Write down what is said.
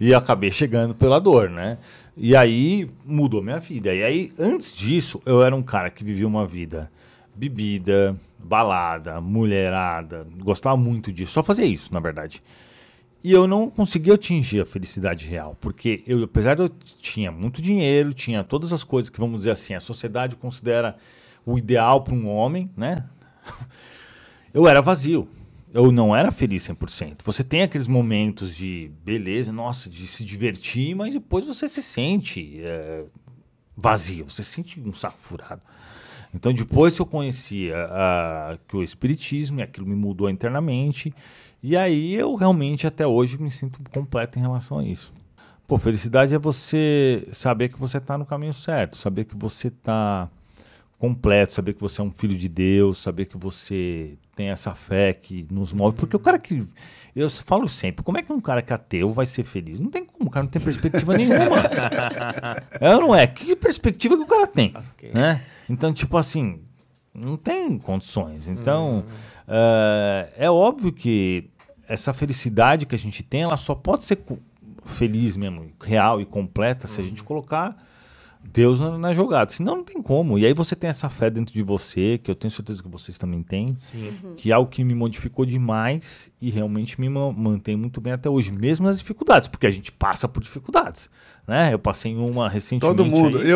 e acabei chegando pela dor, né? E aí mudou minha vida. E aí, antes disso, eu era um cara que vivia uma vida bebida, balada, mulherada, gostava muito disso, só fazia isso, na verdade. E eu não conseguia atingir a felicidade real, porque eu, apesar de eu tinha muito dinheiro, tinha todas as coisas que, vamos dizer assim, a sociedade considera o ideal para um homem, né? Eu era vazio. Eu não era feliz 100%. Você tem aqueles momentos de beleza, nossa, de se divertir, mas depois você se sente é, vazio, você se sente um saco furado. Então, depois que eu conheci a, que o Espiritismo, aquilo me mudou internamente, e aí eu realmente até hoje me sinto completo em relação a isso. Pô, felicidade é você saber que você está no caminho certo, saber que você está completo, saber que você é um filho de Deus, saber que você tem essa fé que nos move. Porque o cara que. Eu falo sempre, como é que um cara que é ateu vai ser feliz? Não tem como, o cara não tem perspectiva nenhuma. é ou não é? Que perspectiva que o cara tem? Okay. Né? Então, tipo assim, não tem condições. Então, uhum. uh, é óbvio que essa felicidade que a gente tem, ela só pode ser feliz mesmo, real e completa, uhum. se a gente uhum. colocar Deus na, jogada. Senão não tem como. E aí você tem essa fé dentro de você, que eu tenho certeza que vocês também têm, uhum. que é algo que me modificou demais e realmente me mantém muito bem até hoje, mesmo nas dificuldades, porque a gente passa por dificuldades. Né? Eu passei em uma recentemente. Todo mundo. Aí,